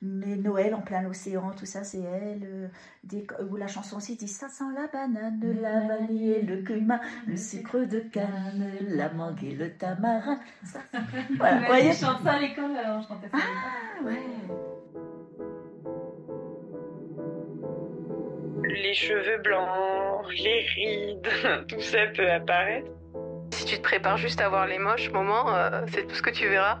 Noël en plein l'océan, tout ça, c'est elle. Euh, des, où la chanson aussi dit Ça sent la banane, la vanille, le cumin, le sucre de canne, la mangue et le tamarin. Ça, voilà, vous voyez, je chante ça à l'école, alors je chantais ça. Ah, ouais. Les cheveux blancs, les rides, tout ça peut apparaître. Si tu te prépares juste à voir les moches moments, euh, c'est tout ce que tu verras.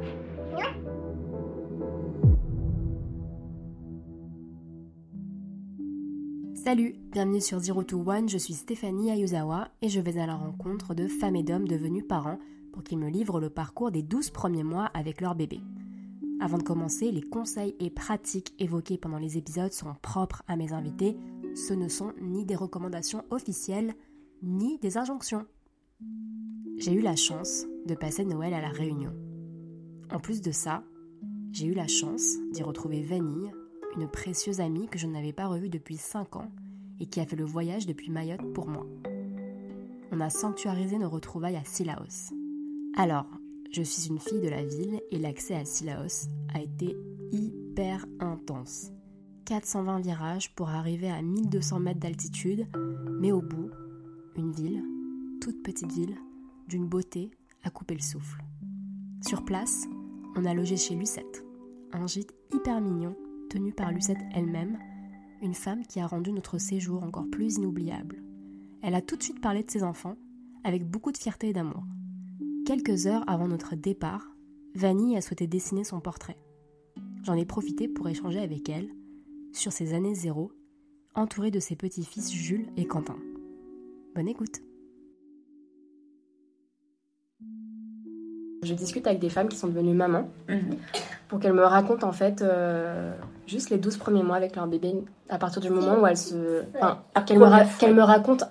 Salut, bienvenue sur Zero to One, je suis Stéphanie Ayuzawa et je vais à la rencontre de femmes et d'hommes devenus parents pour qu'ils me livrent le parcours des 12 premiers mois avec leur bébé. Avant de commencer, les conseils et pratiques évoqués pendant les épisodes sont propres à mes invités, ce ne sont ni des recommandations officielles, ni des injonctions. J'ai eu la chance de passer Noël à la Réunion. En plus de ça, j'ai eu la chance d'y retrouver Vanille, une précieuse amie que je n'avais pas revue depuis 5 ans et qui a fait le voyage depuis Mayotte pour moi. On a sanctuarisé nos retrouvailles à Silaos. Alors, je suis une fille de la ville et l'accès à Silaos a été hyper intense. 420 virages pour arriver à 1200 mètres d'altitude, mais au bout, une ville, toute petite ville, d'une beauté à couper le souffle. Sur place, on a logé chez Lucette, un gîte hyper mignon tenue par Lucette elle-même, une femme qui a rendu notre séjour encore plus inoubliable. Elle a tout de suite parlé de ses enfants, avec beaucoup de fierté et d'amour. Quelques heures avant notre départ, Vanille a souhaité dessiner son portrait. J'en ai profité pour échanger avec elle sur ses années zéro, entourée de ses petits-fils Jules et Quentin. Bonne écoute Je discute avec des femmes qui sont devenues mamans mhm. pour qu'elles me racontent en fait euh, juste les 12 premiers mois avec leur bébé à partir du moment où elles se. Enfin, qu'elles me, me, racontent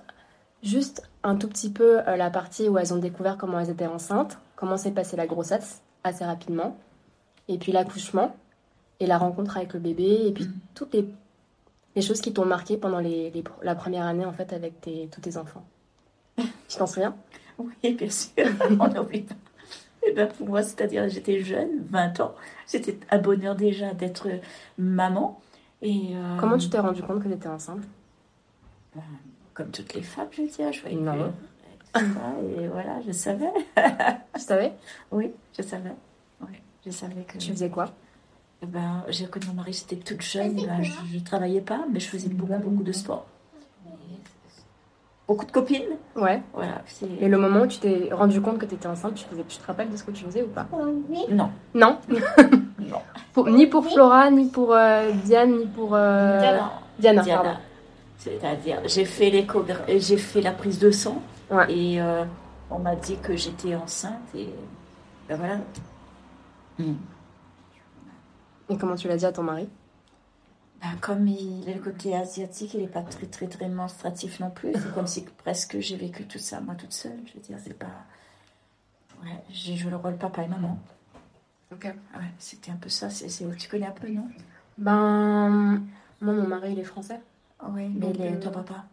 juste un tout petit peu euh, la partie où elles ont découvert comment elles étaient enceintes, comment s'est passée la grossesse assez rapidement, et puis l'accouchement, et la rencontre avec le bébé, et puis mhm. toutes les, les, choses qui t'ont marqué pendant les, la première année en fait avec tes, tous tes enfants. tu t'en souviens? Oui, bien sûr, on n'oublie pas. Et eh ben pour moi, c'est-à-dire j'étais jeune, 20 ans, c'était un bonheur déjà d'être maman. Et euh, Comment tu t'es rendu compte que tu étais enceinte? Ben, Comme toutes les femmes, je veux je voyais non. et voilà, je savais. tu savais? Oui, je savais. Oui, je savais que... Tu faisais quoi? Eh ben, J'ai connu mon mari, j'étais toute jeune, ben, je ne travaillais pas, mais je faisais beaucoup, beaucoup de sport beaucoup de copines. Ouais. Voilà. Et le moment où tu t'es rendu compte que tu étais enceinte, tu, faisais, tu te rappelles de ce que tu faisais ou pas Non. Non Non. Ni pour Flora, ni pour euh, Diane, ni pour euh, Diana. Diana. C'est-à-dire, j'ai fait j'ai fait la prise de sang et euh, on m'a dit que j'étais enceinte et ben voilà. Et comment tu l'as dit à ton mari? Bah, comme il est le côté asiatique, il n'est pas très, très, très démonstratif non plus. C'est comme si presque j'ai vécu tout ça moi toute seule. Je veux dire, c'est pas. Ouais, j'ai joué le rôle papa et maman. Ok. Ouais, c'était un peu ça. C'est, Tu connais un peu, non? Ben. Moi, mon mari, il est français. Oui, mais il est, ton papa?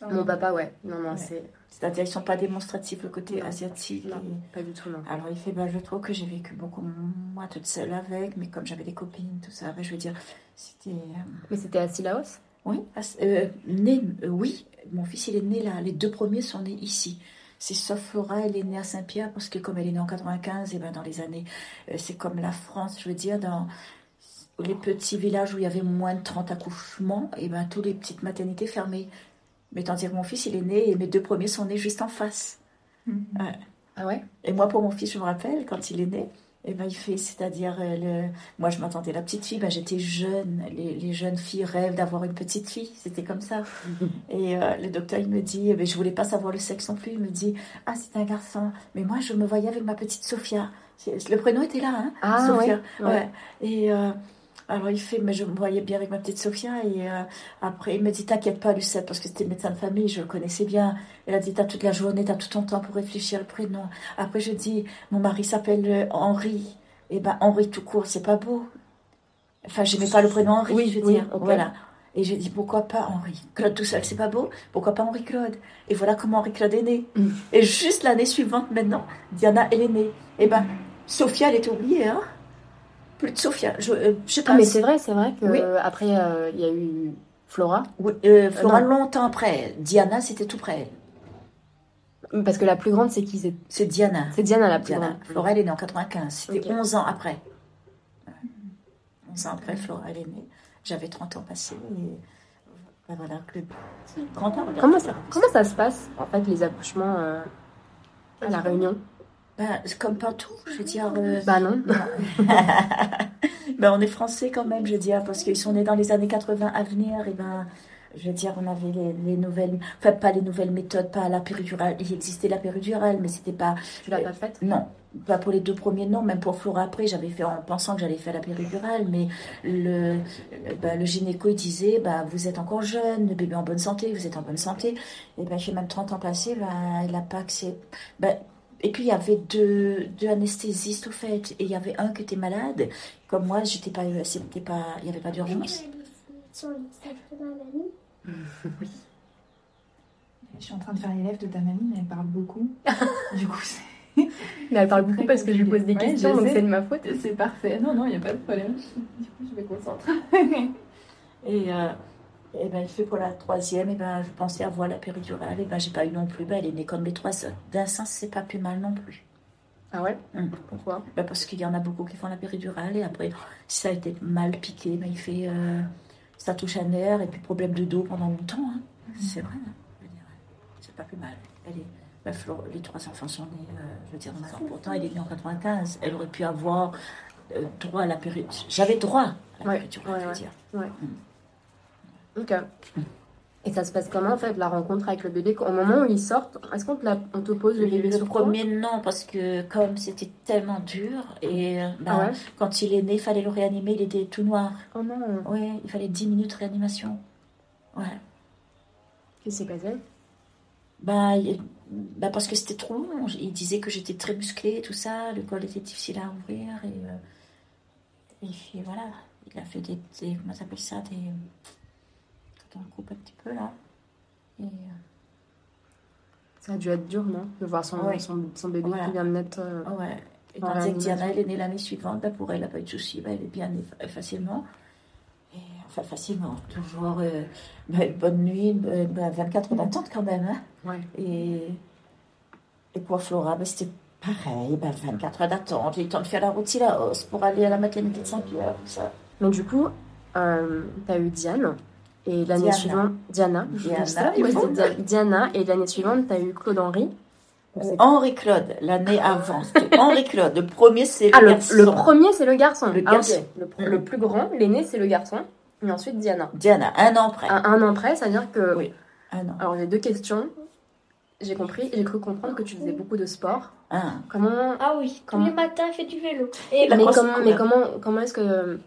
Mon papa, ouais. Non, non, c'est. C'est-à-dire, ils sont pas démonstratifs, le côté asiatique. Non, pas du tout, non. Alors, il fait, bah, je trouve que j'ai vécu beaucoup, moi, toute seule avec, mais comme j'avais des copines, tout ça, je veux dire, c'était. Euh, mais c'était à Silaos Oui, euh, né, euh, oui, mon fils, il est né là. Les deux premiers sont nés ici. C'est sauf Flora, elle est née à Saint-Pierre, parce que comme elle est née en 95, et ben dans les années, c'est comme la France, je veux dire, dans les petits villages où il y avait moins de 30 accouchements, et ben toutes les petites maternités fermées. Mais tandis que mon fils, il est né et mes deux premiers sont nés juste en face. Mhm. Ah ouais? Et moi, pour mon fils, je me rappelle, quand il est né, eh ben, il fait, c'est-à-dire, euh, le... moi je m'attendais la petite fille, ben, j'étais jeune, les, jeunes filles rêvent d'avoir une petite fille, c'était comme ça. Et euh, le docteur, il me dit, ben, je voulais pas savoir le sexe non plus, il me dit, ah c'est un garçon, mais moi je me voyais avec ma petite Sophia. Le prénom était là, hein Ah Sophia. Ouais. Et euh, Alors il fait, mais je me voyais bien avec ma petite Sophia. Et euh, après, il me dit T'inquiète pas, Lucette, parce que c'était médecin de famille, je le connaissais bien. Elle a dit T'as toute la journée, t'as tout ton temps pour réfléchir le prénom. Après, je dis Mon mari s'appelle euh, Henri. Et ben, Henri tout court, c'est pas beau. Enfin, j'aimais pas le prénom Henri, Oui, je veux oui, dire. Voilà. Et j'ai dit Pourquoi pas Henri Claude tout seul, c'est pas beau. Pourquoi pas Henri Claude Et voilà comment Henri Claude est né. Mm. Et juste l'année suivante, maintenant, Diana, elle est née. Et ben, Sophia, elle était oubliée, hein plus de Sophia. Je, euh, je sais pas. Ah, mais c'est vrai, c'est vrai que Oui. euh, après euh, il y a eu Flora, Oui, euh, Flora, longtemps après. Diana, c'était tout près. parce que la plus grande c'est qui? C'est Diana. c'est Diana la plus Diana. grande. Flora, elle est née en 95. C'était Ok. 11 ans après. Voilà. 11 ans après, Flora, elle est née. J'avais 30 ans passés. Et ben voilà, le. Comment ça, comment ça se passe en fait les accouchements euh, à la Réunion? C'est comme partout, je veux dire. euh, Bah non. ben, on est français quand même, je veux dire, parce qu'ils sont nés dans les années 80 à venir. Et ben, je veux dire, on avait les, les nouvelles, enfin pas les nouvelles méthodes, pas la péridurale. Il existait la péridurale, mais c'était pas Tu l'as pas faite? Non, pas pour les deux premiers, non. Même pour Flora après, j'avais fait en pensant que j'allais faire la péridurale, mais le, bah, gynéco il disait bah, Vous êtes encore jeune, le bébé en bonne santé, vous êtes en bonne santé. Et ben j'ai même 30 ans passés, bah, il n'a pas accès. bah, et puis il y avait deux, deux anesthésistes au fait, et il y avait un qui était malade. Comme moi, j'étais pas, c'était pas, il n'y avait pas d'urgence. Je suis en train de faire l'élève de ta mamie, mais elle parle beaucoup. du coup, c'est. Mais elle parle beaucoup parce que je lui pose des. Ouais, questions, donc c'est de ma faute. C'est parfait. Non, non, il n'y a pas de problème. Du coup, je me concentre. Et, euh, et ben, il fait pour la troisième, et ben, je pensais avoir la péridurale, et ben, j'ai pas eu non plus. Ben, elle est née comme les trois sœurs. D'un sens, c'est pas plus mal non plus. Ah ouais? Hum. Pourquoi? Ben, parce qu'il y en a beaucoup qui font la péridurale, et après, si ça a été mal piqué, ben, il fait. euh, ça touche un nerf, et puis problème de dos pendant longtemps. hein. C'est vrai, hein, c'est pas plus mal. Elle est, ben, les trois enfants sont nés, euh, je veux dire. Pourtant, elle est née en 95. Elle aurait pu avoir euh, droit à la péridurale. J'avais droit à la Ouais, péridurale, ouais, je veux ouais. dire. Ok. Et ça se passe comment en fait la rencontre avec le bébé? Au moment où ils sortent, est-ce qu'on te, la- on te pose le bébé Le sur toi? premier, non, parce que comme c'était tellement dur, et ben, Ah ouais? quand il est né, il fallait le réanimer, il était tout noir. Oh non Oui, il fallait 10 minutes de réanimation. Ouais. Qu'est-ce qui s'est passé? Bah, il- bah, parce que c'était trop long. Il disait que j'étais très musclée, tout ça, le col était difficile à ouvrir, et, euh, et puis voilà, il a fait des, des comment ça s'appelle ça, des... Quand on coupe un petit peu là. Et, euh, Ça a dû être dur, non? De voir son, Ouais. son, son bébé Voilà. qui vient de naître. euh, ouais. Et tandis que. Diana, elle est née l'année suivante, ben pour elle, elle n'a pas eu de soucis, ben elle est bien née fa- facilement. Et, enfin, facilement, toujours euh, une bonne nuit, ben, ben, 24 heures d'attente quand même. Hein. Ouais. Et, et pour Flora, ben, c'était pareil, ben, 24 heures d'attente. J'ai eu le temps de faire la route la hausse pour aller à la maternité de Saint-Pierre. Mais du coup, euh, t'as eu Diane. Et l'année suivante, Diana. Diana, ça, Dia- Diana. Et l'année suivante, t'as eu Claude Henry. C'est- Henri Claude, l'année avant, c'était Henri Claude. Le premier, c'est Ah, le le, garçon. le premier, c'est le garçon. Le Ah, garçon. Le, plus grand, l'aîné, c'est le garçon. Et ensuite, Diana. Diana, un an près. Un an près, c'est-à-dire que. Oui. Un an. Alors, j'ai deux questions. J'ai compris, j'ai cru comprendre que tu faisais beaucoup de sport. Un. Comment. Ah oui, tous Comment les matins, fait du vélo. Et La mais, comment, mais comment, comment est-ce que.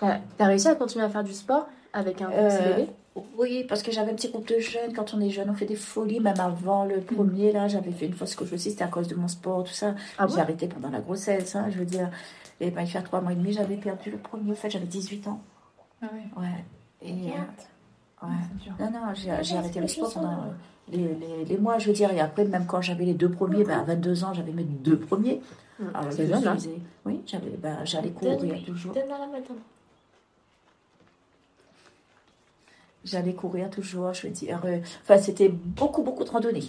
T'as as réussi à continuer à faire du sport avec un petit Euh, bébé Oui, parce que j'avais un petit groupe de jeunes. Quand on est jeune, on fait des folies. Même avant le premier, là, j'avais fait une fois ce que je faisais, c'était à cause de mon sport, tout ça. Ah J'ai bon arrêté pendant la grossesse, hein, je veux dire. Et ben, il fait trois mois et demi, j'avais perdu le premier. En fait, j'avais 18 ans. Ah ouais, Ouais. Et, euh, ouais. c'est dur. Non, non, j'ai arrêté le sport pendant euh, les, les, les mois, je veux dire. Et après, même quand j'avais les deux premiers, ben, à 22 ans, j'avais mes deux premiers. Alors, C'est je jeune, hein? Oui, ben, j'allais courir toujours. Donne à la matin. J'allais courir toujours, je veux dire. euh, Enfin, c'était beaucoup, beaucoup de randonnées.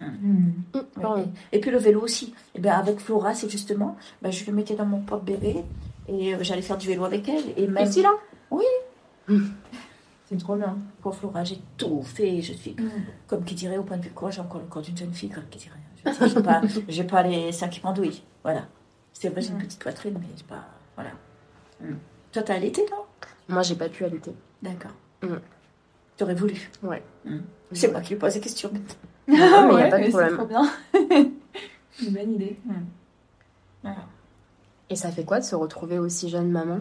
Hum, Ouais, pardon. Et, puis le vélo aussi. Et ben avec Flora, c'est justement, ben, je le mettais dans mon porte-bébé et euh, j'allais faire du vélo avec elle. Et même Ici, là? C'est trop bien. pour Flora, j'ai tout fait. Je suis, Mm. comme qui dirait, au point de vue quoi, j'ai encore le corps d'une jeune fille, comme qui dirait. Je J'ai pas, j'ai pas les seins qui pendouillent. Voilà. C'est vrai, j'ai une Mm. petite poitrine, mais j'ai pas. Voilà. Mm. Toi, t'as allaité, non Moi, j'ai pas pu allaiter. D'accord. Mm. T'aurais voulu. Ouais. Mm. C'est moi qui lui pose des questions. Ah, mais y a Ouais, pas de mais problème. C'est trop bien. Une bonne idée. Mm. Hmm. Voilà. Hum, Hum, Hum. Et ça fait quoi de se retrouver aussi jeune maman?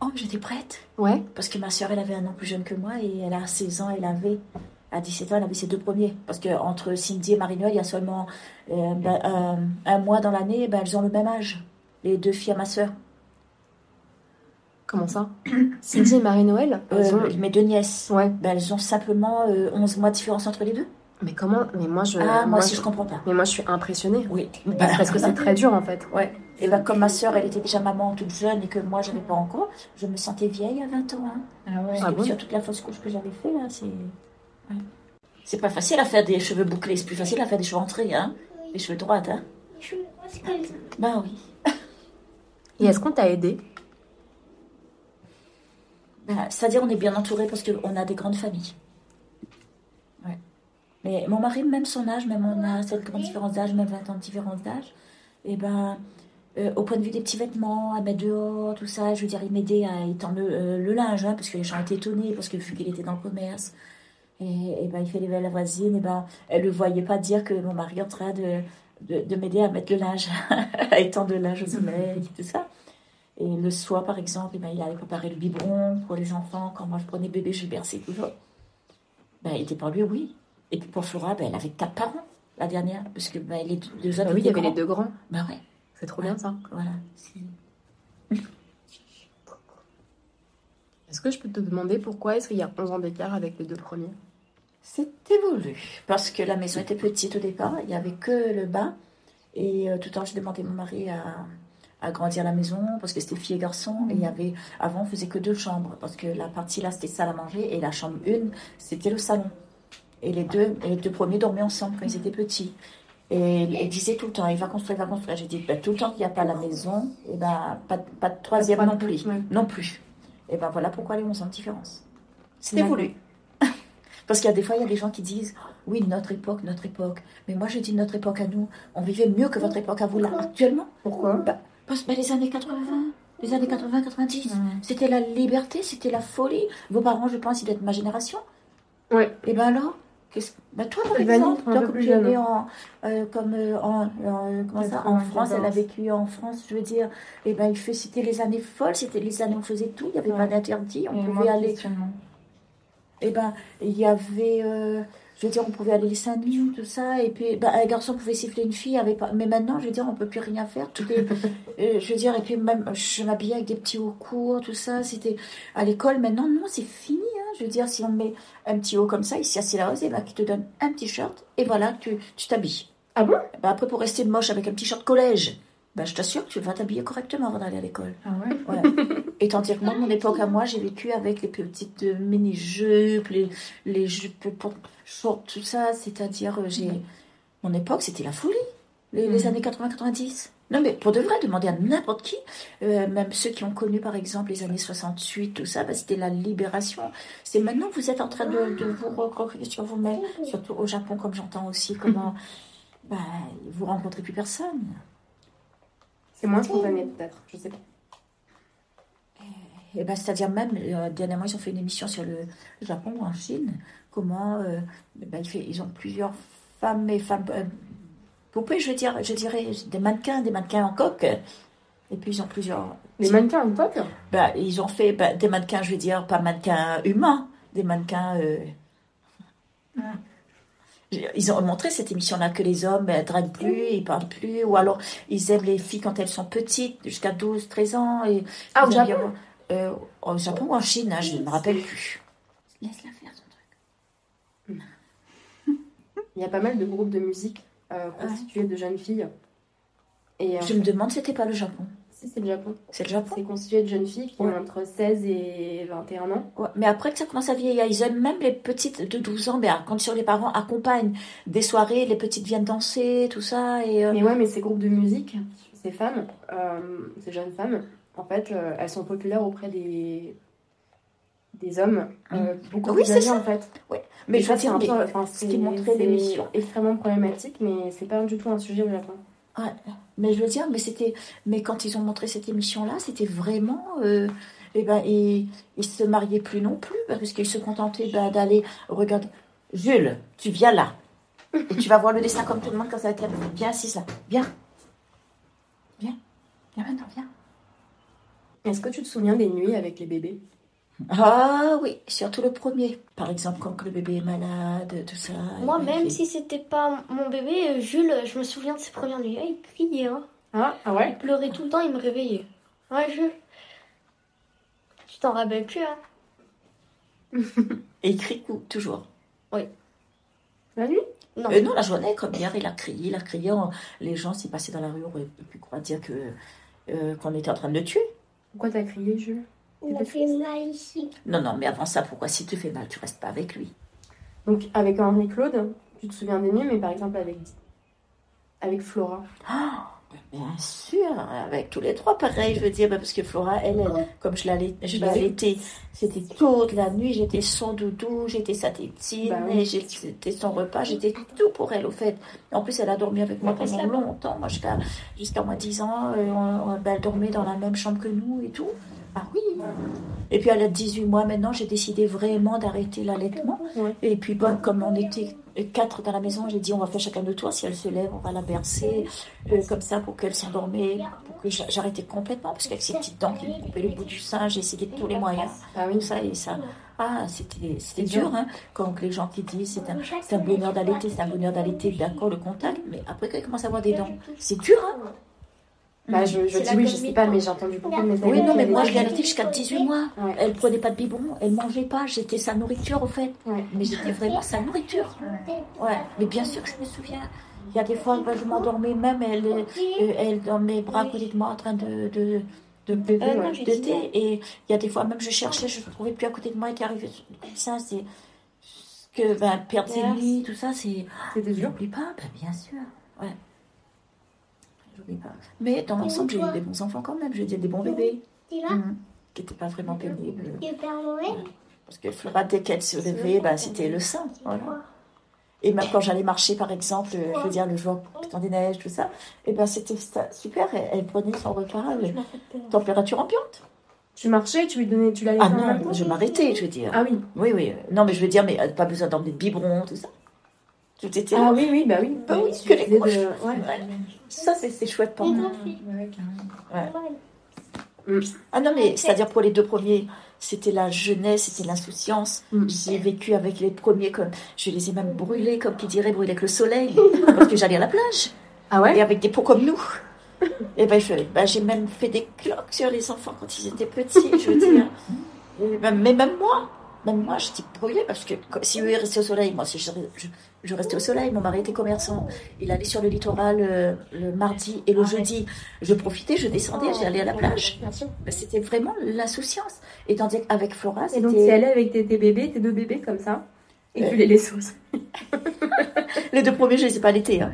Oh, j'étais prête. Ouais. Parce que ma soeur, elle avait un an plus jeune que moi et elle a 16 ans, elle avait, à 17 ans, elle avait ses deux premiers. Parce que entre Cindy et Marie-Noël, il y a seulement euh, ben, un, un mois dans l'année, ben, elles ont le même âge. Les deux filles à ma soeur. Comment ça Cindy et Marie-Noël Euh, ont- Mes deux nièces. Ouais. Ben, elles ont simplement euh, 11 mois de différence entre les deux. Mais comment Mais moi, je. ah, moi aussi, je... je comprends pas. Mais moi, je suis impressionnée. Oui. Parce que c'est très dur, en fait. Ouais. Et ben, comme ma soeur, elle était déjà maman toute jeune et que moi, je n'avais pas encore, je me sentais vieille à 20 ans. hein. Ah ouais. Ah bon sur toute la fausse couche que j'avais fait, là, c'est. ouais. C'est pas facile à faire des cheveux bouclés, c'est plus facile à faire des cheveux entrés, hein. Les cheveux droits, hein. Ben oui. Et est-ce qu'on t'a aidé C'est-à-dire, on est bien entouré parce qu'on a des grandes familles. Mais mon mari, même son âge, même on a cette grande différence d'âge, même 20 ans de différence d'âge, et ben. euh, au point de vue des petits vêtements, à mettre dehors, tout ça, je veux dire, il m'aidait à étendre le, euh, linge, hein, parce que les gens étaient étonnés, parce que vu qu'il était dans le commerce, et, ben, il fait les la voisine, et ben, elle ne voyait pas dire que mon mari est en train de, de, de m'aider à mettre le linge, à étendre le linge au soleil, et tout ça. Et le soir, par exemple, eh ben, il allait préparer le biberon pour les enfants. Quand moi je prenais bébé, je le berçais toujours. Ben, il était pour lui, oui. Et puis pour Flora, ben, elle avait quatre parents, la dernière, parce que ben, les deux- deux autres Ah oui, il y avait les deux grands. Ben ouais, C'est trop bien, ça. voilà. C'est- Est-ce que je peux te demander pourquoi est-ce qu'il y a 11 ans d'écart avec les deux premiers? C'était voulu, parce que la maison était petite au départ, il n'y avait que le bas. Et euh, tout le temps, j'ai demandé à mon mari à agrandir la maison, parce que c'était fille et garçon. Et il y avait, avant, on faisait que deux chambres, parce que la partie là, c'était salle à manger, et la chambre une, c'était le salon. Et les deux, et les deux premiers dormaient ensemble quand ils étaient petits. Et elle disait tout le temps, il va construire, il va construire. J'ai dit, ben, tout le temps qu'il n'y a pas la maison, et ben, pas, de- pas de troisième Pas de non plus. Non plus. Et ben voilà pourquoi les 11 ans de différence. C'était voulu. Parce qu'il y a des fois, il y a des gens qui disent Oui, notre époque, notre époque. Mais moi, je dis notre époque à nous. On vivait mieux que votre époque à vous, là, actuellement. Pourquoi? Bah, parce que bah, les années 80, les années 80, 90, Ouais. c'était la liberté, c'était la folie. Vos parents, je pense, ils doivent être ma génération. Ouais. Et ben alors qu'est-ce- bah, toi, par exemple, un toi, peu comme tu es née en, euh, comme, euh, en, en- comment ça, en 94. France, elle a vécu en France, je veux dire, et ben, il fait, c'était les années folles, c'était les années où on faisait tout, il n'y avait Ouais. pas d'interdit, on Et pouvait aller eh ben, il y avait, euh, je veux dire, on pouvait aller les seins nus, tout ça, et puis ben, un garçon pouvait siffler une fille, avec pas... mais maintenant, je veux dire, on peut plus rien faire. Tout est, euh, je veux dire, et puis même, je m'habillais avec des petits hauts courts, tout ça, c'était à l'école. Maintenant, non, c'est fini. Hein. Je veux dire, si on met un petit haut comme ça, ici à Célarose, et ben, qui te donne un petit shirt, et voilà, tu tu t'habilles. Ah bon? Ben, après, pour rester moche avec un petit shirt collège, ben, je t'assure que tu vas t'habiller correctement avant d'aller à l'école. Ah ouais? Ouais. Et tandis que moi, mon époque à moi, j'ai vécu avec les petites euh, mini-jupes, les, les jupes pour short, tout ça. C'est-à-dire, euh. Mon époque, c'était la folie. Les, les Mhm. années 80-90. Non, mais pour de vrai, demander à n'importe qui, euh, même ceux qui ont connu, par exemple, les années 68, tout ça, bah, c'était la libération. C'est maintenant que vous êtes en train de, de vous recroquer sur vous-même, surtout au Japon, comme j'entends aussi, comment bah, vous rencontrez plus personne. C'est moins spontané, peut-être. Je sais pas. Et ben, c'est-à-dire même, euh, dernièrement, ils ont fait une émission sur le Japon ou en Chine, comment euh, ben, ils, fait- ils ont plusieurs femmes et femmes euh, poupées, je veux dire, je dirais, des mannequins, des mannequins en coque. Et puis ils ont plusieurs. Les mannequins en pop Ben, ils ont fait ben, des mannequins, je veux dire, pas mannequins humains, des mannequins. euh, Ils ont montré cette émission-là que les hommes ne draguent plus, ils parlent plus, ou alors ils aiment les filles quand elles sont petites, jusqu'à 12, 13 ans. Et Ah, au Japon bien- euh, Au Japon ou en Chine, hein, je ne me rappelle plus. Laisse-la faire son truc. Il y a pas mal de groupes de musique euh, constitués de jeunes filles. Et euh, Je me demande si c'était pas le Japon. Si c'est le Japon. C'est le Japon C'est constitué de jeunes filles qui Ouais. ont entre 16 et 21 ans. Ouais, Mais après que ça commence à vieillir, ils aiment même les petites de 12 ans, mais à condition que les parents accompagnent des soirées, les petites viennent danser, tout ça. Et, euh, Mais ouais, mais ces groupes de musique, ces femmes, euh, ces jeunes femmes, en fait, euh, elles sont populaires auprès des, des hommes euh, beaucoup. Oui, plus âgés, en fait. mais Et je ça, veux c'est dire, un mais- peu, enfin, ce qui montrait l'émission. extrêmement problématique, mais c'est pas du tout un sujet au Japon. Ouais, mais je veux dire, mais c'était, mais quand ils ont montré cette émission-là, c'était vraiment, euh, eh ben, ils, ils se mariaient plus non plus parce qu'ils se contentaient ben, d'aller regarder. Jules, tu viens là et tu vas voir le dessin comme tout le monde quand ça va être là. Viens assise là, viens, viens, viens maintenant, viens. Est-ce que tu te souviens des nuits avec les bébés? Ah oui, surtout le premier. Par exemple, quand le bébé est malade, tout ça. Moi, même fait- si c'était pas mon bébé, euh, Jules, je me souviens de ses premières nuits. Ah, il criait, hein. Ah, ah ouais Il pleurait tout le temps, il me réveillait. Ouais, Jules. Tu t'en rappelles plus, hein Et il crie toujours. La nuit? Non. Euh, non, la journée, comme hier, il a crié, il a crié. on- Les gens, s'ils passaient dans la rue, auraient pu croire dire que euh, qu'on était en train de le tuer. Pourquoi t'as crié, Jules? Il a fait mal ici. Non, non, mais avant ça, pourquoi si tu fais mal, tu restes pas avec lui? Donc, avec Henri-Claude, tu te souviens des nuits, mais par exemple avec, avec Flora. Bien sûr, avec tous les trois, pareil, je veux dire, parce que Flora, elle, elle, comme je Bah allaitée, c'était toute la nuit, j'étais son doudou, j'étais sa tétine, Bah oui. j'étais son repas, j'étais tout pour elle, au fait. En plus, elle a dormi avec moi pendant longtemps, moi, jusqu'à jusqu'à moins 10 ans, euh, on- on- bah, elle dormait dans la même chambre que nous et tout. Ah oui. Et puis, à de 18 mois, maintenant, j'ai décidé vraiment d'arrêter l'allaitement. Et puis, bon, comme on était quatre dans la maison, j'ai dit, on va faire chacun de tour. Si elle se lève, on va la bercer, euh, comme ça, pour qu'elle s'endormait, pour que j'a- j'arrêtais complètement, parce qu'avec ses petites dents qui me coupaient le bout du sein, j'ai essayé de tous les moyens. Ah oui, ça et ça. Ah, c'était dur. hein, quand les gens qui disent c'est un, un bonheur d'allaiter, c'est un bonheur d'allaiter, d'accord, le contact, mais après quand ils commencent à avoir des dents, c'est dur, hein. Bah, je, je C'est dis oui, je sais pas, mais j'ai entendu beaucoup de mes Oui, amis non, qui mais moi des je l'ai jusqu'à 18 mois. Ouais. Elle prenait pas de biberon, elle mangeait pas, j'étais sa nourriture au fait. Ouais. Mais j'étais vraiment sa nourriture. Ouais, mais bien sûr que je me souviens. Il y a des fois, ben, je m'endormais même, elle, euh, elle dans mes bras à côté de moi en train de, de, de, Bébé, euh, ouais. de thé. Et il y a des fois, même je cherchais, je ne trouvais plus à côté de moi et qui arrivait comme ça. C'est que ben, perdre ses nuits, tout ça, c'est. C'était dur. J'oublie pas, ben, bien sûr. Ouais. Pas. Mais dans l'ensemble, j'ai eu des bons enfants quand même. J'ai eu des bons bébés. Mhm. Qui n'étaient pas vraiment pénibles. Parce que Flora, dès qu'elle se levait, bah, c'était le sein. Voilà. Et même quand j'allais marcher, par exemple, euh, je veux dire, le jour temps des neiges, tout ça, et ben c'était super. Elle, elle prenait son repas, euh, température ambiante. Tu marchais, tu lui donnais, tu l'allais Ah non, je m'arrêtais, je veux dire. Ah oui. Oui, oui. Non, mais je veux dire, mais euh, pas besoin d'emmener de biberon, tout ça. Tout était là. Ah oui, oui, bah oui. Bah oui, que les couches. de- ouais. Ouais. Ça, c'est c'est chouette pour moi. Ouais, carrément. Ah non, mais c'est-à-dire pour les deux premiers, c'était la jeunesse, c'était l'insouciance. Mm. J'ai vécu avec les premiers comme. Je les ai même brûlés, comme qui dirait, brûlés avec le soleil, parce que j'allais à la plage. Ah Et ouais avec des peaux comme nous. Et ben, je- ben, j'ai même fait des cloques sur les enfants quand ils étaient petits, je veux dire. Et ben, mais même moi, même moi, j'étais brûlée parce que si eux restaient au soleil, moi, si je, je, je restais au soleil, mon mari était commerçant. Il allait sur le littoral euh, le mardi et le jeudi. Je profitais, je descendais, j'allais à la plage. Bien sûr. Ben, C'était vraiment l'insouciance. Et tandis qu'avec Flora, Et donc, tu c'était allais avec tes, tes bébés, tes deux bébés comme ça, et Ouais. tu les laissais aussi. les deux premiers, je les ai pas allaités. hein.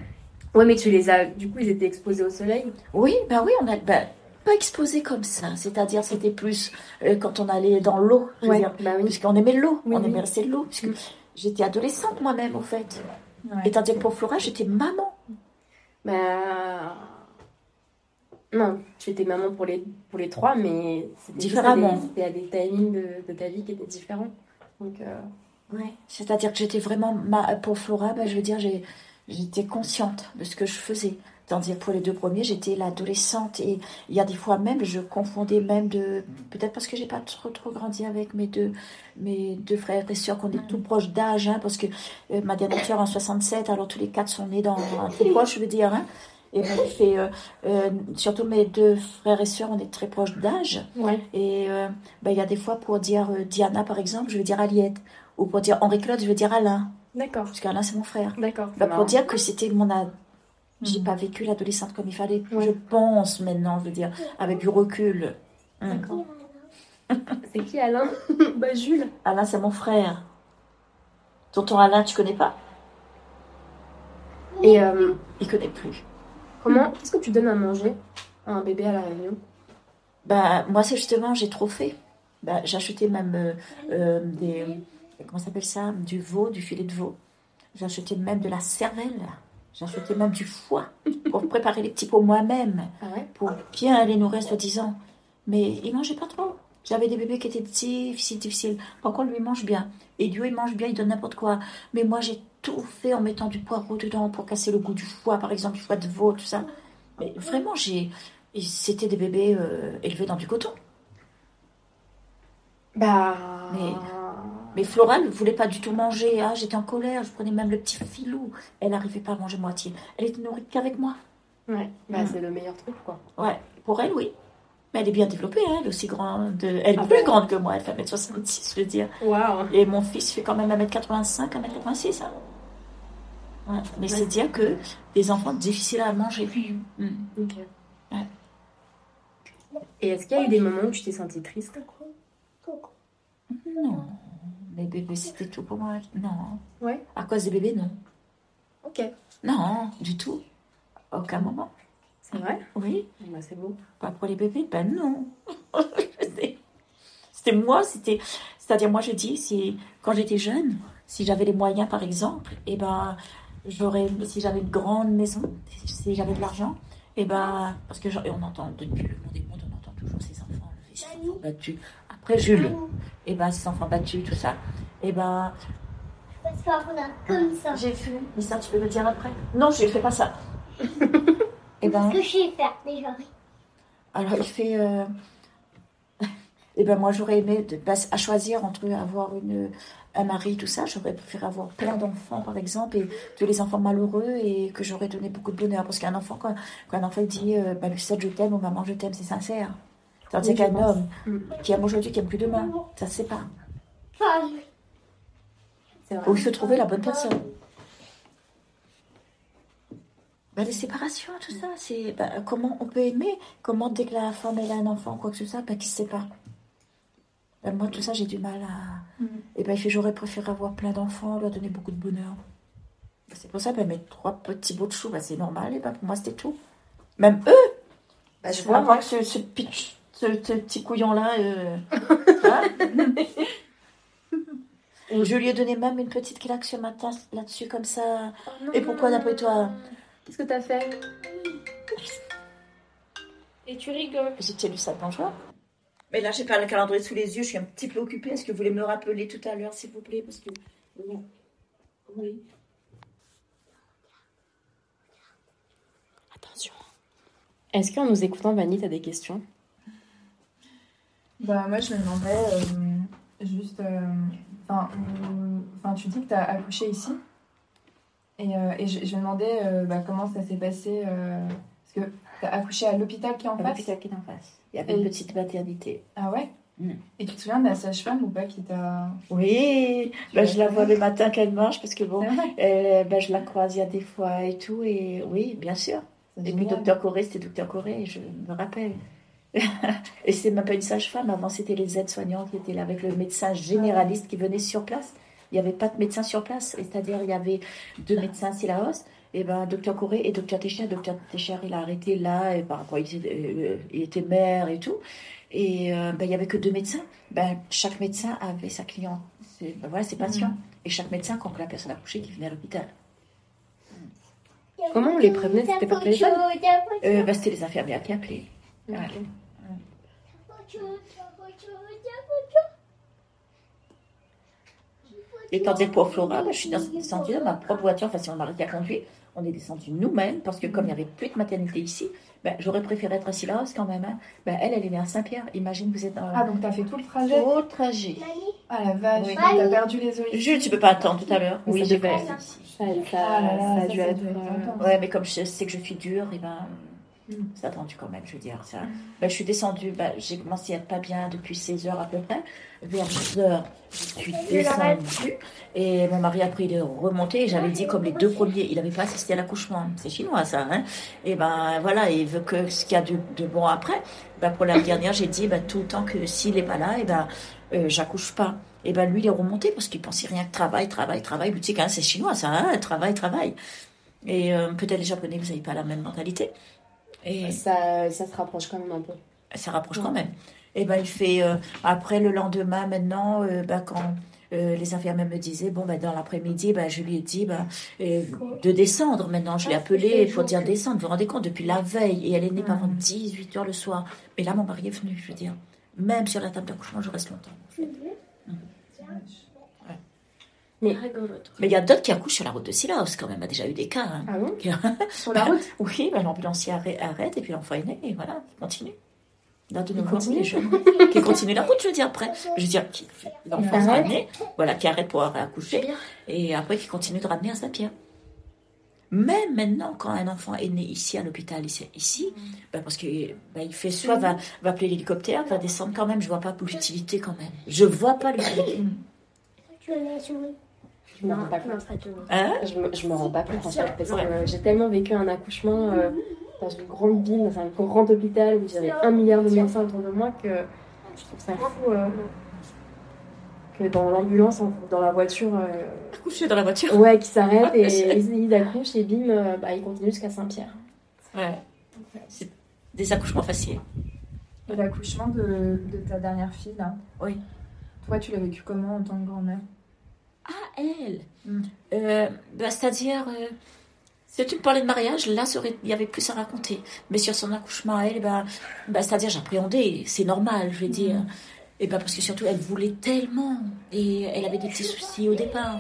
Ouais, mais tu les as. Du coup, ils étaient exposés au soleil. Oui, ben oui, on a ben, pas exposé comme ça. C'est-à-dire, c'était plus euh, quand on allait dans l'eau. je veux Ouais, dire, bah oui. Puisqu'on aimait l'eau, Oui, on oui. aimait rester de l'eau. Puisque Mm. j'étais adolescente moi-même, au fait. Ouais. Et tandis que pour Flora, j'étais maman. Bah. Non, tu étais maman pour les, pour les trois, mais c'était Différemment. à des- C'était à des timings de, de ta vie qui étaient différents. Donc, euh, Ouais. C'est-à-dire que j'étais vraiment ma... pour Flora, ben, je veux dire, j'ai- j'étais consciente de ce que je faisais. Tandis que pour les deux premiers, j'étais l'adolescente. Et il y a des fois même, je confondais même de. Peut-être parce que j'ai pas trop, trop grandi avec mes deux, mes deux frères et sœurs, qu'on est tout proches d'âge, hein, parce que euh, ma dernière sœur en 67, alors tous les quatre sont nés dans un tout proche, je veux dire. Hein, et moi, j'ai fait, euh, euh, surtout mes deux frères et sœurs, on est très proches d'âge. ouais. Et euh, ben, il y a des fois pour dire euh, Diana, par exemple, je veux dire Aliette. Ou pour dire Henri-Claude, je veux dire Alain. D'accord. Parce qu'Alain, c'est mon frère. D'accord. Bah, pour dire que c'était mon. J'ai Mhm. pas vécu l'adolescente comme il fallait. Ouais. Je pense maintenant, je veux dire, avec du recul. Mm. D'accord. C'est qui Alain Bah, Jules. Alain, c'est mon frère. Tonton Alain, tu connais pas? Et euh, Il connaît plus. comment Qu'est-ce que tu donnes à manger à un bébé à la Réunion? Ben, moi, c'est justement, j'ai trop fait. Ben, j'ai acheté même euh, euh, des. Comment ça s'appelle ça? Du veau, du filet de veau. J'ai acheté même de la cervelle. Acheté même du foie pour préparer les petits pots moi-même. Ah ouais pour bien les nourrir, soi-disant. Mais il mangeait pas trop. J'avais des bébés qui étaient difficiles, difficiles. Par contre, lui, il mange bien. Et Dieu, il mange bien, il donne n'importe quoi. Mais moi, j'ai tout fait en mettant du poireau dedans pour casser le goût du foie, par exemple, du foie de veau, tout ça. Mais vraiment, j'ai. C'était des bébés euh, élevés dans du coton. Bah. Mais- Mais Flora ne voulait pas du tout manger. Ah, j'étais en colère, je prenais même le petit filou. Elle n'arrivait pas à manger moitié. Elle était nourrie qu'avec moi. Ouais, bah Mm. c'est le meilleur truc quoi. Ouais, pour elle, oui. Mais elle est bien développée, hein, elle est aussi grande. Elle est Ah plus bon grande que moi, elle fait 1m66, je veux dire. Waouh. Et mon fils fait quand même 1m85, 1m86. Hein. Ouais. Mais c'est dire que des enfants difficiles à manger. Mm. Ok. Ouais. Et est-ce qu'il y a eu des moments où tu t'es sentie triste? Non, les bébés, c'était tout pour moi. Non. Ouais. À cause des bébés, non. Ok. Non, du tout. Aucun moment. C'est vrai? Oui. Bah c'est beau. Pas pour les bébés, ben non. c'était moi, c'était. C'est-à-dire, moi, je dis, si, quand j'étais jeune, si j'avais les moyens, par exemple, et ben, j'aurais, si j'avais une grande maison, si j'avais de l'argent, et ben, parce que on entend depuis le monde des mondes, on entend toujours ces enfants battus. Après Jules, et ben, ces enfants battus, tout ça, et ben, Parce qu'on a comme ça. j'ai fait. Mais ça, tu peux me dire après? Non, je ne fais pas ça. et ben, Ce que je sais faire déjà. Alors, il fait. euh, Eh ben moi, j'aurais aimé, de, à choisir entre avoir une, un mari, tout ça, j'aurais préféré avoir plein d'enfants, par exemple, et tous les enfants malheureux, et que j'aurais donné beaucoup de bonheur. Parce qu'un enfant, quand, quand un enfant dit euh, bah, je t'aime, ou maman, je t'aime, c'est sincère. Tandis Oui, qu'un homme Mm. qui aime aujourd'hui, qui aime plus demain, ça se. Où il faut trouver la bonne personne. Bah, les séparations, tout ça, c'est bah, comment on peut aimer, comment dès que la femme elle a un enfant, quoi que ce soit, bah, qui se sépare? Bah, moi, tout ça, j'ai du mal à. Mhm. Et ben, fait j'aurais préféré avoir plein d'enfants, leur donner beaucoup de bonheur. C'est pour ça, bah, mes trois petits bouts de chou, c'est normal, et bah, pour moi, c'était tout. Même eux, je vois, moi, ce, ce, pitch- ce, ce petit couillon-là. euh, hein Et je lui ai donné même une petite claque sur ma tasse là-dessus, comme ça. Et pourquoi, d'après toi? Qu'est-ce que t'as fait? Et tu rigoles. J'ai lu ça joie. Mais là, j'ai pas le calendrier sous les yeux, je suis un petit peu occupée. Est-ce que vous voulez me le rappeler tout à l'heure, s'il vous plaît? Parce que. Oui. Oui. Attention. Est-ce qu'en nous écoutant, Vanny, t'as des questions? Bah, moi, je me demandais euh, juste. euh, Enfin, euh, tu dis que tu as accouché ici. Et, euh, et je, je me demandais bah, comment ça s'est passé. parce que tu as accouché à l'hôpital qui est en À face? l'hôpital qui est en face. Il y avait une Et- petite maternité. Ah ouais? Mm. Et tu te souviens de la sage-femme ou pas qui t'a. Oui, bah, je la vois le matin quand elle marche, parce que bon, euh, bah, je la croise il y a des fois et tout. Et oui, bien sûr. Et puis docteur Corée, c'était docteur Corée, je me rappelle. Et c'est même pas une sage-femme, avant c'était les aides-soignants qui étaient là avec le médecin généraliste qui venait sur place. Il n'y avait pas de médecin sur place, c'est-à-dire il y avait deux médecins Silaos, et ben docteur Corée et docteur Técher. Docteur Técher, il a arrêté là, et il, était- euh, il était maire et tout. Et euh, ben, il y avait que deux médecins. Ben, chaque médecin avait sa cliente, C'est- ben, voilà, ses patients. Et chaque médecin, quand la personne a couché, qui venait à l'hôpital. Comment on les prévenait? C'était par téléphone? Euh, ben, c'était les infirmières qui appelaient. Ouais. Et tandis que pour Flora, ben, je suis descendue dans ma propre voiture, enfin, si on mari qui a conduit, on est descendu nous-mêmes, parce que comme il n'y avait plus de maternité ici, ben, j'aurais préféré être assise là quand même. hein. Ben, elle, elle est née à Saint-Pierre. Imagine, vous êtes dans Ah, donc t'as fait tout le trajet? Au trajet. Ah la vache, Oui. t'as perdu les os. Jules, tu peux pas attendre tout à l'heure Oui, devait- fait. Ça, ça, Ah ça a dû être. euh. Ouais, mais comme je sais que je suis dure, et ben, Mm. C'est attendu quand même, je veux dire. Ça. Ben, je suis descendue, ben, j'ai commencé à être pas bien depuis 16 heures à peu près. Vers 10 heures, je suis descendue. Et mon mari, après, il est remonté. Et j'avais dit, comme les deux premiers, il n'avait pas assisté à l'accouchement. C'est chinois, ça. Hein et ben voilà, il veut que ce qu'il y a de, de bon après. Ben, pour la dernière, j'ai dit, ben, tout le temps que s'il n'est pas là, et ben, euh, j'accouche pas. Et ben lui, il est remonté parce qu'il pensait rien que travail, travail, travail. Quand même, c'est chinois, ça. Hein travail, travail. Et euh, peut-être les Japonais, vous n'avez pas la même mentalité. Et Ça, ça se rapproche quand même un peu. ça rapproche quand même. Et ben il fait euh, après le lendemain maintenant euh, ben, quand euh, les infirmières me disaient bon ben dans l'après-midi ben je lui ai dit ben de descendre. Maintenant je l'ai appelé pour dire descendre. Vous vous rendez compte depuis la veille et elle est née avant 18 heures le soir. Mais là mon mari est venu je veux dire. Même sur la table d'accouchement je reste longtemps. En fait. Mais- mais il y a d'autres qui accouchent sur la route de Silaos quand même il y a déjà eu des cas hein. Ah bon? Sur la route? Oui ben, l'ambulancier arrête, et puis l'enfant est né et voilà il continue Là, de nos continue. qui continue la route, je veux dire, après. Je veux dire, l'enfant sera né, voilà, qui arrête pour accoucher, et après qui continue de ramener à Saint-Pierre. Même maintenant, quand un enfant est né ici à l'hôpital, ici, ici ben parce que ben, il fait soit va, va appeler l'hélicoptère, va descendre quand même. Je vois pas l'utilité quand même. Je vois pas l'utilité. Je me rends pas compte. Hein Je me, je me rends pas compte en fait, parce que Ouais. j'ai tellement vécu un accouchement euh, dans une grande ville, dans un grand hôpital où j'avais un milliard de médecins autour de moi que je trouve ça fou euh, que dans l'ambulance, dans la voiture, euh, Couché dans la voiture. ouais, qui s'arrête et Ouais. ils, ils accouchent et bim, euh, bah, ils continuent jusqu'à Saint-Pierre. Ouais. C'est des accouchements faciles. Et l'accouchement de, de ta dernière fille, là Oui. Toi, tu l'as vécu comment en tant que grand-mère? Ah, elle Mm. Euh, bah, C'est-à-dire, euh, si tu me parlais de mariage, là, il y avait plus à raconter. Mais sur son accouchement à elle, bah, bah, c'est-à-dire, j'appréhendais, c'est normal, je vais dire. Et bah, parce que surtout, elle voulait tellement. Et elle avait des petits soucis au départ.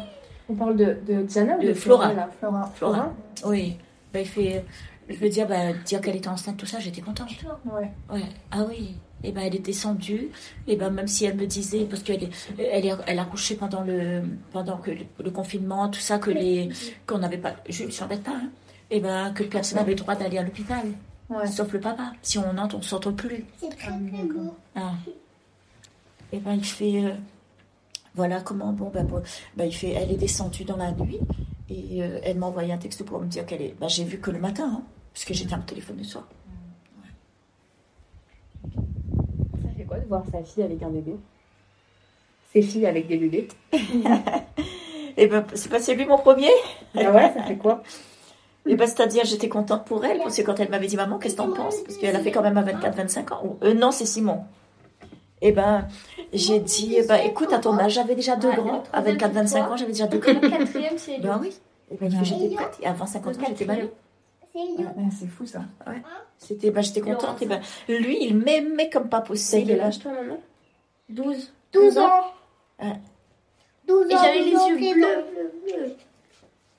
On parle de, de Diana ou De de Flora. là Flora. Flora. Oui. Bah, il fait. Je veux dire, bah, dire qu'elle était enceinte, tout ça, j'étais contente. Ouais. Ouais. Ah oui. Et ben elle est descendue. Et ben même si elle me disait parce qu'elle est, elle est, elle a couché pendant le pendant que le, le confinement, tout ça que les qu'on n'avait pas, je s'embête pas. Hein, et ben que personne n'avait le droit d'aller à l'hôpital, Ouais. sauf le papa. Si on entre, on s'entre plus. C'est très Ah, très d'accord. beau. Ah. Et ben il fait euh, voilà comment bon ben, bon, ben, il fait elle est descendue dans la nuit et euh, elle m'a envoyé un texte pour me dire qu'elle est. Ben, j'ai vu que le matin hein, parce que j'étais au téléphone le soir. Ça fait quoi de voir sa fille avec un bébé Ses filles avec des bébés Et ben c'est pas c'est lui mon premier. Ah ouais, ça fait quoi? Et ben, c'est-à-dire, j'étais contente pour elle, parce que quand elle m'avait dit, maman, qu'est-ce que t'en penses? Parce qu'elle a fait quand même à 24-25 ans. Ou- Euh, non, c'est Simon. Et ben, j'ai dit, eh ben, écoute, à ton âge, j'avais déjà deux grands. À 24-25 ans, j'avais déjà deux grands. Le quatrième, c'est Ben oui. Et ben, il fait, j'étais prête. Et avant 50 ans, j'étais malade. C'est. Ouais, fou ça. C'était, ben, j'étais contente. Et ben, lui, il m'aimait comme pas possible. quel âge toi maintenant 12. 12 ans. Ouais. 12 ans. Et j'avais les 12 ans, yeux bleu, bleus. bleu, bleu.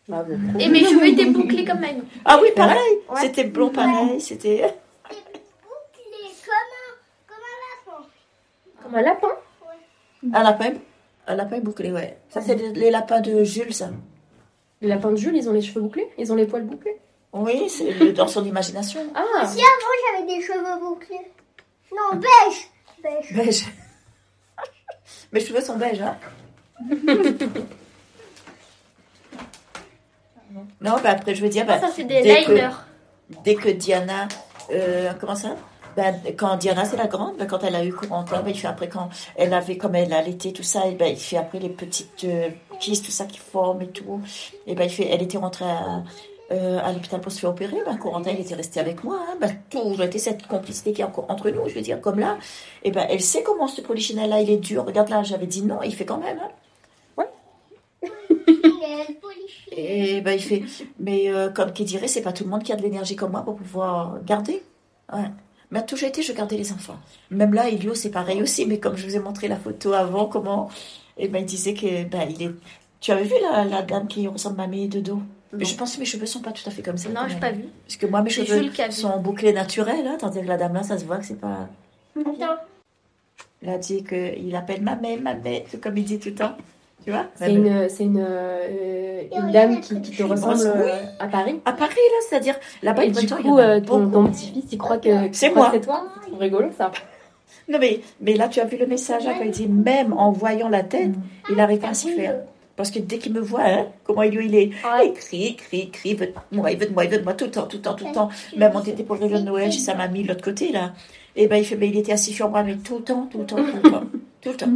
Bah, Et mes cheveux étaient bouclés comme Manu. Ah oui, pareil. Ouais. C'était blond pareil. C'était. Bouclé comme un, comme un lapin. Comme un lapin? Un lapin. Un lapin bouclé, ouais. Ça, c'est les, les lapins de Jules, ça. Les lapins de Jules, ils ont les cheveux bouclés? Ils ont les poils bouclés? Oui, c'est le- dans son imagination. Ah Si avant j'avais des cheveux bouclés. Non, beige. Beige. Beige. Mes cheveux sont beiges, hein Non, bah après, je veux dire, bah, Ça, c'est des dès que- liners. dès que Diana, euh, comment ça? Ben, quand Diana c'est la grande, ben, quand elle a eu Corentin, ben, il fait après quand elle avait comme elle a allaité tout ça, et ben, il fait après les petites euh, kystes, tout ça qui forment et tout. Et ben il fait, elle était rentrée à, euh, à l'hôpital pour se faire opérer. Ben, Corentin il était resté avec moi. Hein, ben, toujours été cette complicité qui est encore entre nous, je veux dire comme là. Et ben elle sait comment ce polichinelle là il est dur. Regarde là, j'avais dit non, il fait quand même. Hein. Et ben il fait, mais euh, comme qui dirait, c'est pas tout le monde qui a de l'énergie comme moi pour pouvoir garder. Ouais. Mais a toujours été, je gardais les enfants. Même là, Elio, c'est pareil aussi, mais comme je vous ai montré la photo avant, comment, et ben il disait que, ben il est. Tu avais vu la, la dame qui ressemble à mes de dos Je pense que mes cheveux sont pas tout à fait comme ça. Non, j'ai même. pas vu. Parce que moi, mes cheveux sont bouclés naturels, hein, tandis que la dame là, ça se voit que c'est pas. Attends. Il a dit qu'il appelle ma mère, ma mère, tout comme il dit tout le temps. Tu vois? C'est une, c'est une, euh, une dame qui, qui te ressemble euh, à Paris. À Paris, là, c'est-à-dire, là-bas, Et il du coup, euh, ton, beaucoup. ton petit-fils, il croit que C'est moi. C'est toi? C'est trop rigolo ça. Non, mais, mais là, tu as vu le message, hein, quand il dit même en voyant la tête, il n'arrive pas à s'y faire. Parce que dès qu'il me voit, hein, comment il, il est, il crie, il crie, il crie, il veut de moi, il veut de moi, il veut de moi, tout le temps, tout le temps, tout le temps. Même on était pour le réveillon de Noël chez sa mamie de l'autre côté, là. Et ben, il fait, mais il était assis sur moi, mais tout le temps, tout le temps, tout le temps, tout le temps.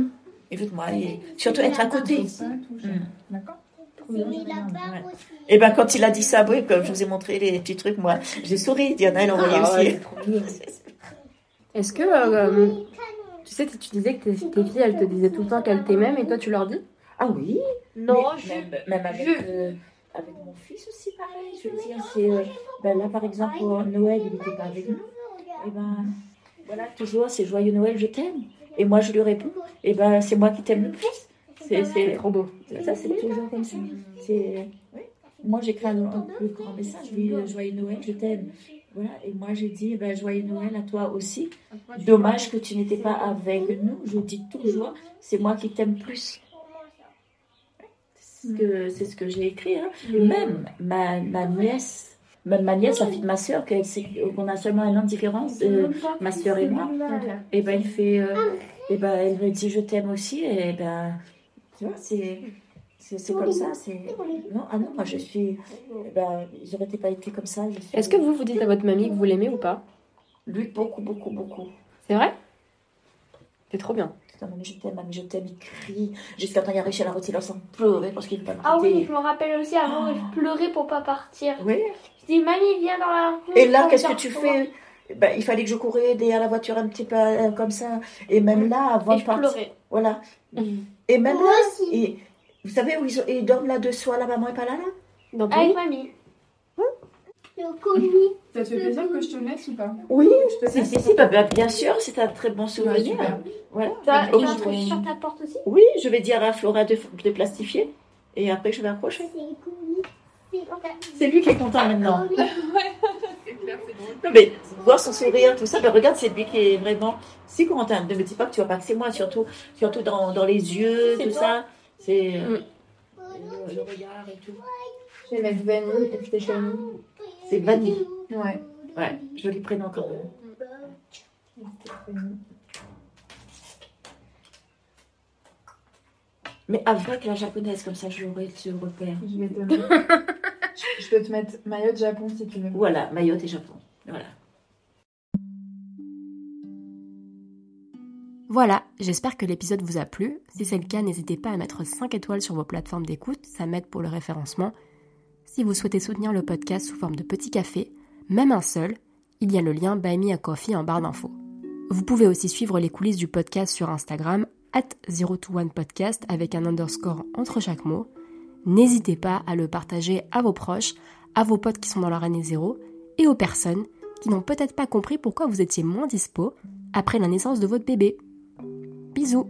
Il veut de moi, et surtout être à côté. Ça, tout ça. Mm. D'accord C'est les lapins Ouais. aussi. Et ben, quand il a dit ça, oui, comme je vous ai montré les petits trucs, moi, j'ai souri. Diana, elle envoyait Ah ouais, aussi. Est-ce que, euh, tu sais, tu disais que tes, tes filles, elles te disaient tout le temps qu'elles t'aimaient, mais toi, tu leur dis? Ah oui Non, Mais je... même, même avec, je- euh, avec mon fils aussi, pareil. Je veux dire, c'est. euh, ben là, par exemple, pour Noël, il n'était pas avec nous. Et ben, voilà, toujours, c'est joyeux Noël, je t'aime. Et moi, je lui réponds, et ben, c'est moi qui t'aime le plus. C'est trop beau. Ça, c'est toujours comme ça. C'est. oui. Moi, j'écris un, un plus grand message, je lui dis, euh, joyeux Noël, je t'aime. Voilà, et moi je dis ben, joyeux Noël à toi aussi. Dommage que tu n'étais pas avec nous. Je dis toujours, c'est moi qui t'aime plus. C'est ce que, c'est ce que j'ai écrit. hein. Même ma, ma nièce, même ma nièce, la fille de ma soeur, qu'on a seulement un an de différence, euh, ma soeur et moi, et ben elle fait, euh, et ben elle me dit je t'aime aussi, et ben tu vois, c'est. C'est comme ça, c'est... Non, ah non, moi je suis... eh Ben, j'aurais pas été comme ça. suis- Est-ce que vous vous dites à votre mamie que vous l'aimez ou pas? Lui, beaucoup, beaucoup, beaucoup. C'est vrai? C'est trop bien. Putain, mais je t'aime, mamie, je t'aime, il crie. Jusqu'à temps, il a réussi à la retirer sans pleurer parce qu'il ne veut pas me Ah oui, je me rappelle aussi avant, je pleurais pour pas partir. Oui. Je dis, mamie, viens dans la rue. Et là, qu'est-ce que tu fais? Ben, Il fallait que je courais aider à la voiture un petit peu euh, comme ça. Et même là, avant Et de je partir... pleurais. Voilà. Et même là, et, vous savez où ils, ont- ils dorment là-dessous, la maman est pas là, là? Dans Avec mamie. Ça te fait plaisir que je te le mette ou pas Oui, Je te si, si, si, bah, bah, bien sûr, c'est un très bon Ouais, souvenir. super. voilà. T'as un truc sur ta porte aussi Oui, je vais dire à Flora de, de plastifier. Et après, je vais accrocher. C'est lui qui est content maintenant. Non, mais voir son sourire, tout ça, ben regarde, c'est lui qui est vraiment si content. Ne me dis pas que tu vois pas que c'est moi, surtout, surtout dans, dans les yeux, tout toi. ça. C'est euh, Mm. le, le regard et tout. Je vais mettre vanille et Stéphanie. C'est Vanille. Ouais. Ouais, joli prénom quand même. Mais avec la japonaise, comme ça, j'aurai ce repère. Je vais te mettre. je, je peux te mettre maillot de Japon si tu veux. Voilà, Mayotte et Japon. Voilà. Voilà, j'espère que l'épisode vous a plu. Si c'est le cas, n'hésitez pas à mettre 5 étoiles sur vos plateformes d'écoute, ça m'aide pour le référencement. Si vous souhaitez soutenir le podcast sous forme de petit café, même un seul, il y a le lien Buy Me a Coffee en barre d'infos. Vous pouvez aussi suivre les coulisses du podcast sur Instagram, at 021podcast avec un underscore entre chaque mot. N'hésitez pas à le partager à vos proches, à vos potes qui sont dans leur année zéro et aux personnes qui n'ont peut-être pas compris pourquoi vous étiez moins dispo après la naissance de votre bébé. Bisous